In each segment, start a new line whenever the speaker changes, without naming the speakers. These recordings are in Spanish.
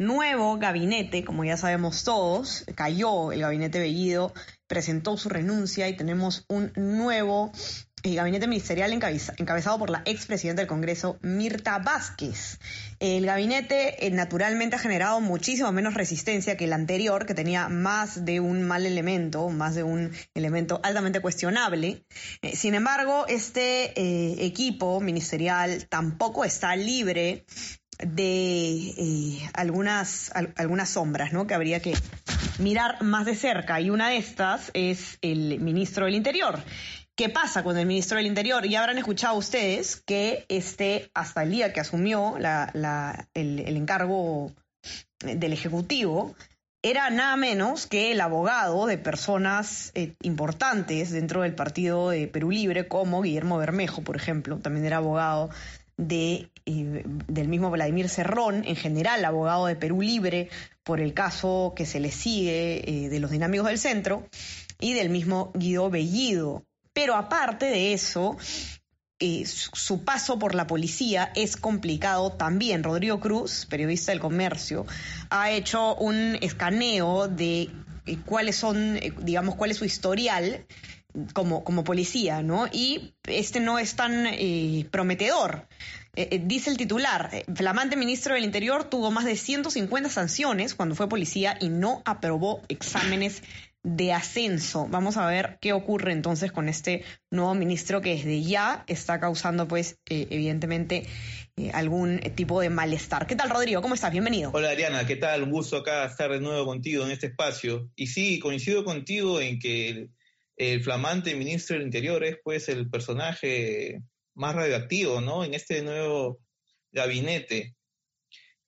Nuevo gabinete, como ya sabemos todos, cayó el gabinete Bellido, presentó su renuncia y tenemos un nuevo el gabinete ministerial encabezado por la expresidenta del Congreso, Mirta Vázquez. El gabinete eh, naturalmente ha generado muchísimo menos resistencia que el anterior, que tenía más de un mal elemento, más de un elemento altamente cuestionable. Eh, sin embargo, este eh, equipo ministerial tampoco está libre de algunas, algunas sombras ¿no? que habría que mirar más de cerca y una de estas es el ministro del Interior. ¿Qué pasa con el ministro del Interior? Ya habrán escuchado ustedes que este, hasta el día que asumió el, encargo del Ejecutivo, era nada menos que el abogado de personas eh, importantes dentro del partido de Perú Libre, como Guillermo Bermejo, por ejemplo, también era abogado de, del mismo Vladimir Cerrón, en general abogado de Perú Libre por el caso que se le sigue eh, de los dinámicos del centro, y del mismo Guido Bellido, pero aparte de eso, eh, su paso por la policía es complicado también. Rodrigo Cruz, periodista del comercio, ha hecho un escaneo de eh, cuáles son, digamos, cuál es su historial como, como policía, ¿no? Y este no es tan prometedor. dice el titular, flamante ministro del Interior tuvo más de 150 sanciones cuando fue policía y no aprobó exámenes de ascenso. Vamos a ver qué ocurre entonces con este nuevo ministro que desde ya está causando, pues, eh, evidentemente, eh, algún tipo de malestar. ¿Qué tal, Rodrigo? ¿Cómo estás? Bienvenido.
Hola, Ariana. ¿Qué tal? Un gusto acá estar de nuevo contigo en este espacio. Y sí, coincido contigo en que el, flamante ministro del Interior es, pues, el personaje más radioactivo, ¿no? En este nuevo gabinete.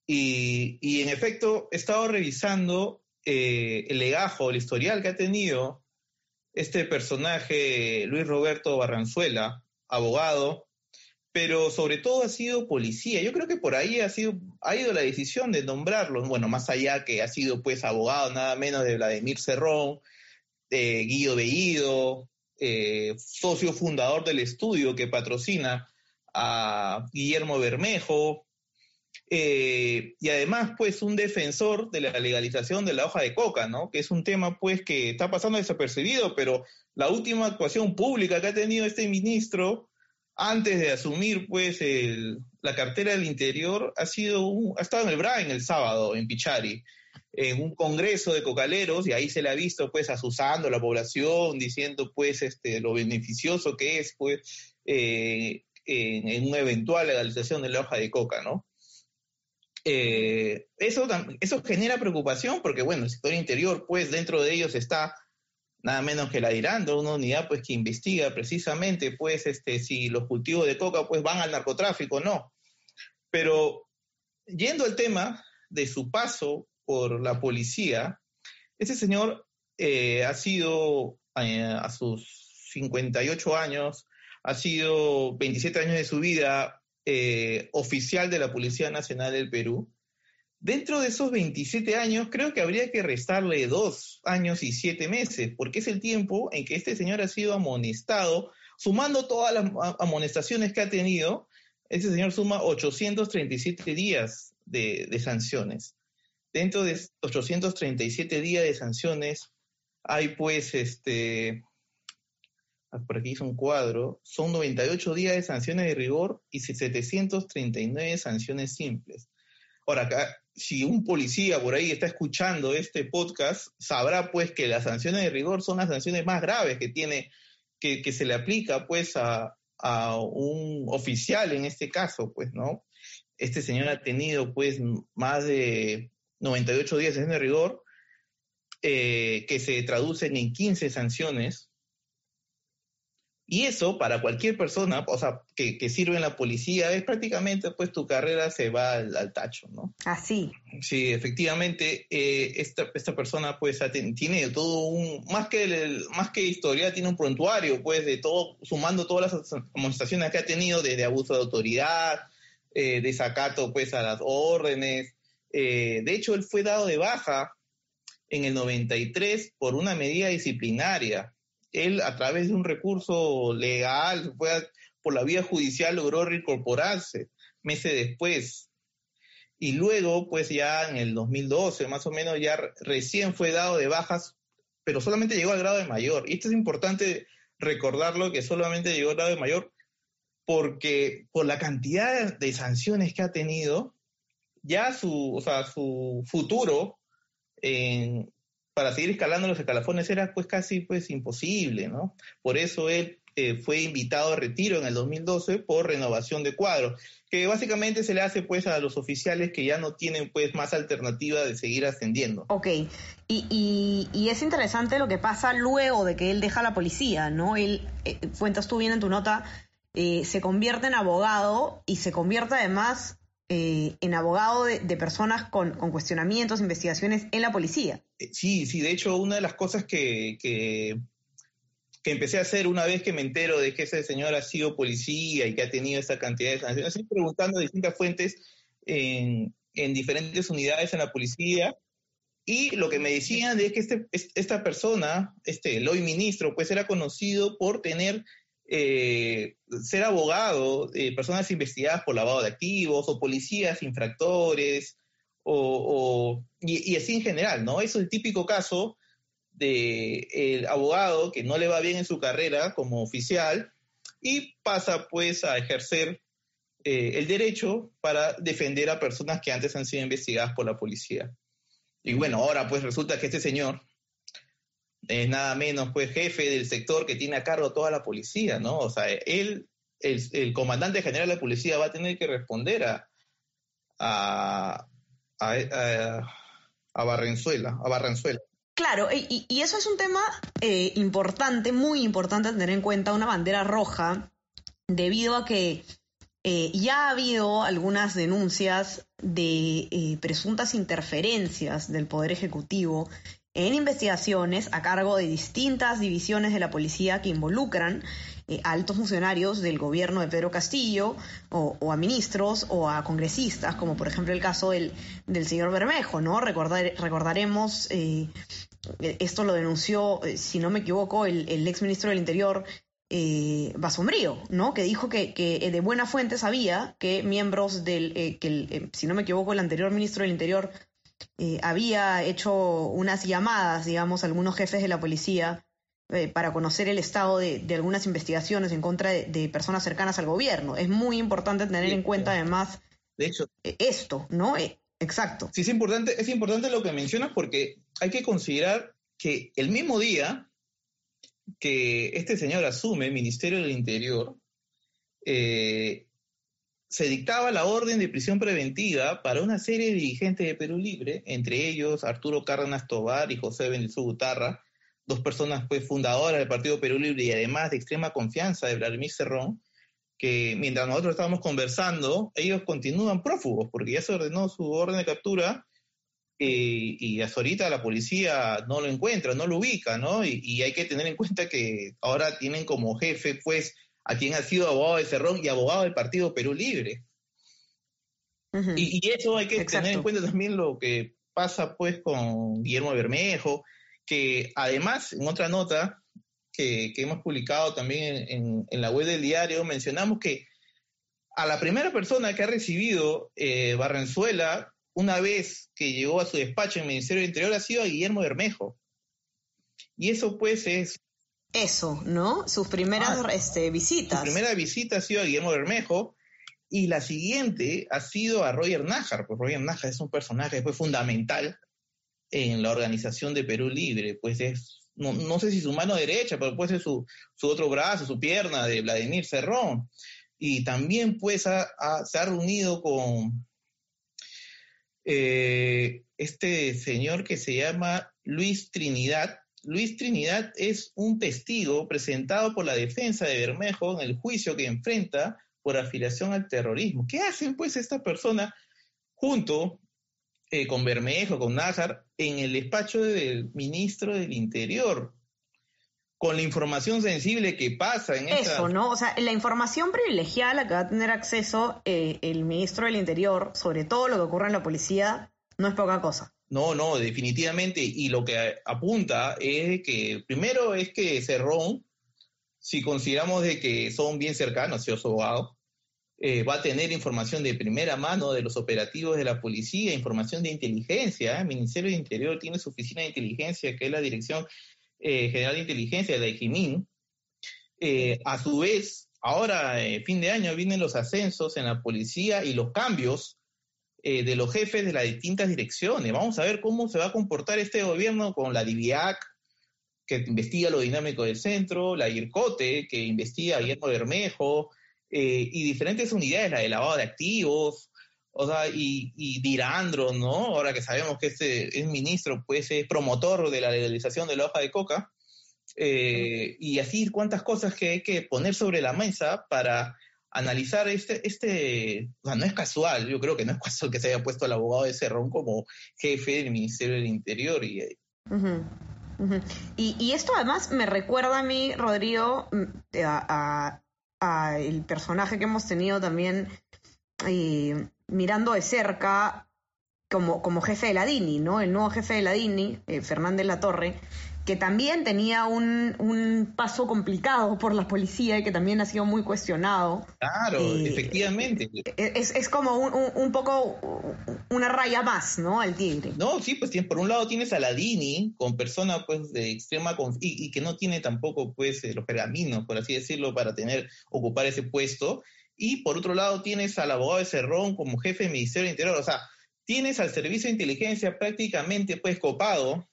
Y, y en efecto, he estado revisando eh, el legajo, el historial que ha tenido este personaje, Luis Roberto Barranzuela, abogado, pero sobre todo ha sido policía. Yo creo que por ahí ha, sido, ha ido la decisión de nombrarlo, bueno, más allá que ha sido pues abogado nada menos de Vladimir Cerrón, de Guido Bellido, eh, socio fundador del estudio que patrocina a Guillermo Bermejo, eh, y además, pues, un defensor de la legalización de la hoja de coca, ¿no? Que es un tema, pues, que está pasando desapercibido, pero la última actuación pública que ha tenido este ministro antes de asumir, pues, la cartera del Interior ha sido, ha estado en el BRAIN el sábado, en Pichari, en un congreso de cocaleros, y ahí se le ha visto, pues, asusando a la población, diciendo, pues, este, lo beneficioso que es, pues, eh, en, una eventual legalización de la hoja de coca, ¿no? Eh, eso, eso genera preocupación porque, bueno, el sector interior, pues dentro de ellos está nada menos que la Irando, una unidad pues que investiga precisamente pues este, si los cultivos de coca pues van al narcotráfico o no. Pero yendo al tema de su paso por la policía, ese señor eh, ha sido eh, a sus 58 años, ha sido 27 años de su vida eh, oficial de la Policía Nacional del Perú, dentro de esos 27 años creo que habría que restarle dos años y siete meses, porque es el tiempo en que este señor ha sido amonestado, sumando todas las amonestaciones que ha tenido, este señor suma 837 días de, de sanciones. Dentro de 837 días de sanciones hay pues este Ah, por aquí hizo un cuadro, son 98 días de sanciones de rigor y 739 sanciones simples. Ahora, acá, si un policía por ahí está escuchando este podcast, sabrá pues que las sanciones de rigor son las sanciones más graves que tiene, que, que se le aplica pues a, a un oficial en este caso, pues, ¿no? Este señor ha tenido pues más de 98 días de sanciones de rigor, eh, que se traducen en 15 sanciones Y eso para cualquier persona, o sea, que, que sirve en la policía, es prácticamente, pues tu carrera se va al, tacho, ¿no?
Así.
Sí, efectivamente, eh, esta, esta persona, pues, tiene todo un, más que, el, más que historia, tiene un prontuario, pues, de todo, sumando todas las amonestaciones que ha tenido, desde abuso de autoridad, eh, desacato, pues, a las órdenes. Eh, de hecho, él fue dado de baja en el 93 por una medida disciplinaria él a través de un recurso legal, fue por la vía judicial, logró reincorporarse meses después. Y luego, pues ya en el 2012, más o menos, ya recién fue dado de bajas, pero solamente llegó al grado de mayor. Y esto es importante recordarlo, que solamente llegó al grado de mayor, porque por la cantidad de sanciones que ha tenido, ya su, o sea, su futuro para seguir escalando los escalafones era pues casi pues imposible, ¿no? Por eso él eh, fue invitado a retiro en el 2012 por renovación de cuadro, que básicamente se le hace pues a los oficiales que ya no tienen pues más alternativa de seguir ascendiendo.
Ok, y, y, es interesante lo que pasa luego de que él deja la policía, ¿no? Él, eh, cuentas tú bien en tu nota, eh, se convierte en abogado y se convierte además eh, en abogado de, personas con, cuestionamientos, investigaciones en la policía.
Eh, sí, sí, de hecho, una de las cosas que, que, empecé a hacer una vez que me entero de que ese señor ha sido policía y que ha tenido esa cantidad de sanciones, preguntando a distintas fuentes en, diferentes unidades en la policía y lo que me decían es que este, esta persona, este el hoy ministro, pues era conocido por tener eh, ser abogado de personas investigadas por lavado de activos o policías infractores o, y, así en general, ¿no? Es el típico caso de abogado que no le va bien en su carrera como oficial y pasa pues a ejercer eh, el derecho para defender a personas que antes han sido investigadas por la policía. Y bueno, ahora pues resulta que este señor es nada menos pues jefe del sector que tiene a cargo toda la policía, ¿no? O sea, él, el, comandante general de la policía va a tener que responder a, a, a, Barrenzuela, a Barranzuela.
Claro, y, y, eso es un tema eh, importante, muy importante tener en cuenta, una bandera roja, debido a que eh, ya ha habido algunas denuncias de eh, presuntas interferencias del Poder Ejecutivo en investigaciones a cargo de distintas divisiones de la policía que involucran eh, altos funcionarios del gobierno de Pedro Castillo o, a ministros o a congresistas, como por ejemplo el caso del, del señor Bermejo, ¿no? recordaremos, eh, esto lo denunció, eh, si no me equivoco, el, el ex ministro del Interior, eh, Basombrío, ¿no? Que dijo que, que, de buena fuente sabía que miembros del, que si no me equivoco, el anterior ministro del Interior, eh, había hecho unas llamadas, digamos, a algunos jefes de la policía eh, para conocer el estado de, algunas investigaciones en contra de, personas cercanas al gobierno. Es muy importante tener en cuenta además
de hecho,
eh, esto, ¿no? exacto.
Sí, es importante, es importante lo que mencionas porque hay que considerar que el mismo día que este señor asume el Ministerio del Interior, eh, se dictaba la orden de prisión preventiva para una serie de dirigentes de Perú Libre, entre ellos Arturo Cárdenas Tobar y José Benítez Gutarra, dos personas pues fundadoras del Partido Perú Libre y además de extrema confianza de Vladimir Cerrón, que mientras nosotros estábamos conversando, ellos continúan prófugos, porque ya se ordenó su orden de captura eh, y hasta ahorita la policía no lo encuentra, no lo ubica, ¿no? Y, y hay que tener en cuenta que ahora tienen como jefe, pues, a quien ha sido abogado de Cerrón y abogado del Partido Perú Libre. y, eso hay que tener en cuenta también lo que pasa pues con Guillermo Bermejo, que además en otra nota que, hemos publicado también en, la web del diario, mencionamos que a la primera persona que ha recibido eh, Barrenzuela una vez que llegó a su despacho en el Ministerio del Interior ha sido a Guillermo Bermejo. Y eso pues es
eso, ¿no? Sus primeras ah, este, visitas.
Su primera visita ha sido a Guillermo Bermejo y la siguiente ha sido a Roger Nájar, pues Roger Nájar es un personaje fue fundamental en la organización de Perú Libre, pues es, no, sé si su mano derecha, pero puede ser su, su otro brazo, su pierna de Vladimir Cerrón. Y también pues se ha reunido con eh, este señor que se llama Luis Trinidad, Luis Trinidad es un testigo presentado por la defensa de Bermejo en el juicio que enfrenta por afiliación al terrorismo. ¿Qué hacen pues esta persona junto eh, con Bermejo, con Nájar, en el despacho del ministro del Interior? Con la información sensible que pasa en
Eso, ¿no? O sea, la información privilegiada a la que va a tener acceso eh, el ministro del Interior sobre todo lo que ocurre en la policía no es poca cosa.
No, no, definitivamente. Y lo que apunta es que, primero es que Cerrón, si consideramos de que son bien cercanos, eh, va a tener información de primera mano de los operativos de la policía, información de inteligencia. El Ministerio de Interior tiene su oficina de inteligencia, que es la Dirección eh, General de Inteligencia de la EJIMIN. Eh, a su vez, ahora, fin de año, vienen los ascensos en la policía y los cambios eh, de los jefes de las distintas direcciones. Vamos a ver cómo se va a comportar este gobierno con la DIVIAC, que investiga lo dinámico del centro, la IRCOTE, que investiga a Guillermo Bermejo, eh, y diferentes unidades, la de lavado de activos, o sea, y, y Dirandro, ¿no? Ahora que sabemos que este es ministro, pues es promotor de la legalización de la hoja de coca, eh, y así cuántas cosas que hay que poner sobre la mesa para analizar este, este, o sea, no es casual, yo creo que no es casual que se haya puesto al abogado de Cerrón como jefe del Ministerio del Interior. Y,
y, esto además me recuerda a mí, Rodrigo, mm, a, el personaje que hemos tenido también eh, mirando de cerca como, como jefe de la DINI, ¿no? El nuevo jefe de la DINI, eh, Fernández Latorre, que también tenía un, un, paso complicado por la policía y que también ha sido muy cuestionado.
Claro, eh, efectivamente.
Es, es como un, un, poco una raya más, ¿no? Al tigre.
No, sí, pues por un lado tienes a Ladini con persona pues de extrema y, y, que no tiene tampoco pues eh, los pergaminos, por así decirlo, para tener, ocupar ese puesto. Y por otro lado tienes al abogado de Cerrón como jefe del Ministerio del Interior. O sea, tienes al servicio de inteligencia prácticamente pues copado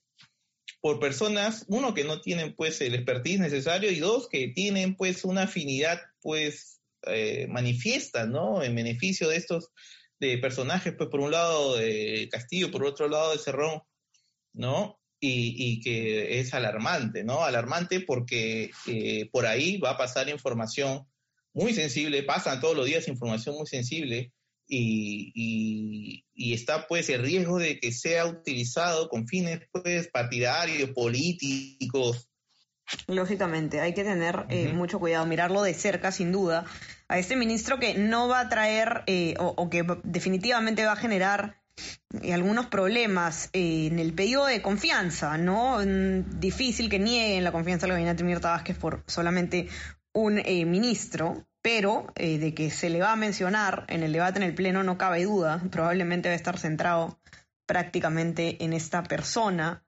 por personas, uno, que no tienen pues el expertise necesario y dos, que tienen pues una afinidad pues eh, manifiesta, ¿no? En beneficio de estos de personajes, pues por un lado de Castillo, por otro lado de Cerrón, ¿no? Y, y que es alarmante, ¿no? Alarmante porque eh, por ahí va a pasar información muy sensible, pasan todos los días información muy sensible y, y, está pues el riesgo de que sea utilizado con fines pues partidarios, políticos.
Lógicamente, hay que tener eh, mucho cuidado, mirarlo de cerca sin duda a este ministro que no va a traer eh, o, que definitivamente va a generar eh, algunos problemas en el pedido de confianza, ¿no? Mm, difícil que nieguen la confianza al gabinete Mirta Vázquez por solamente un ministro, pero eh, de que se le va a mencionar en el debate en el Pleno no cabe duda, probablemente va a estar centrado prácticamente en esta persona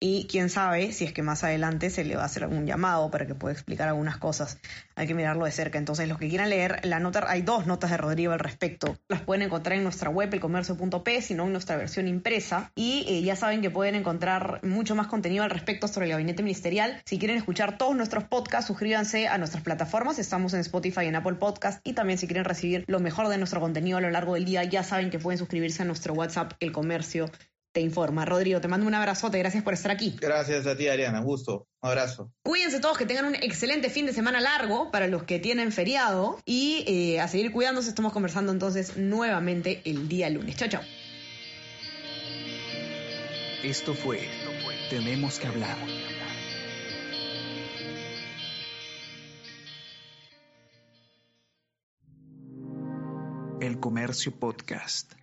y quién sabe si es que más adelante se le va a hacer algún llamado para que pueda explicar algunas cosas. Hay que mirarlo de cerca. Entonces, los que quieran leer la nota, hay dos notas de Rodrigo al respecto. Las pueden encontrar en nuestra web, elcomercio.p, sino en nuestra versión impresa. Y eh, ya saben que pueden encontrar mucho más contenido al respecto sobre el gabinete ministerial. Si quieren escuchar todos nuestros podcasts, suscríbanse a nuestras plataformas. Estamos en Spotify y en Apple Podcast. Y también si quieren recibir lo mejor de nuestro contenido a lo largo del día, ya saben que pueden suscribirse a nuestro WhatsApp, El Comercio te informa. Rodrigo, te mando un abrazote, gracias por estar aquí.
Gracias a ti, Ariana, gusto. Un abrazo.
Cuídense todos, que tengan un excelente fin de semana largo para los que tienen feriado y eh, a seguir cuidándose. Estamos conversando entonces nuevamente el día lunes. Chao, chao.
Esto fue Tenemos que hablar. El Comercio Podcast.